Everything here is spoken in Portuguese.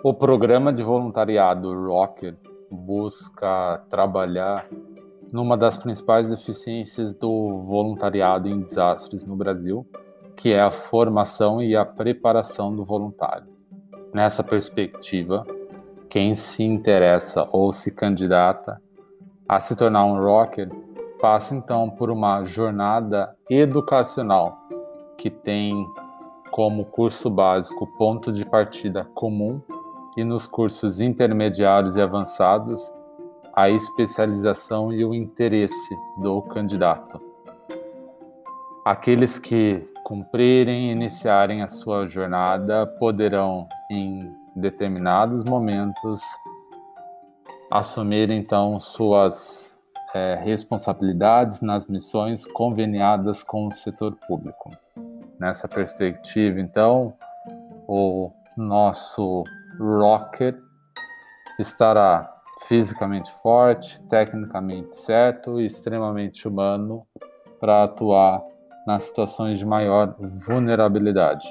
O programa de voluntariado Rocker busca trabalhar numa das principais deficiências do voluntariado em desastres no Brasil, que é a formação e a preparação do voluntário. Nessa perspectiva, quem se interessa ou se candidata a se tornar um rocker passa então por uma jornada educacional que tem como curso básico ponto de partida comum e nos cursos intermediários e avançados a especialização e o interesse do candidato. Aqueles que cumprirem e iniciarem a sua jornada poderão, em determinados momentos, assumir então suas é, responsabilidades nas missões conveniadas com o setor público. Nessa perspectiva, então, o nosso rocket estará fisicamente forte, tecnicamente certo e extremamente humano para atuar nas situações de maior vulnerabilidade.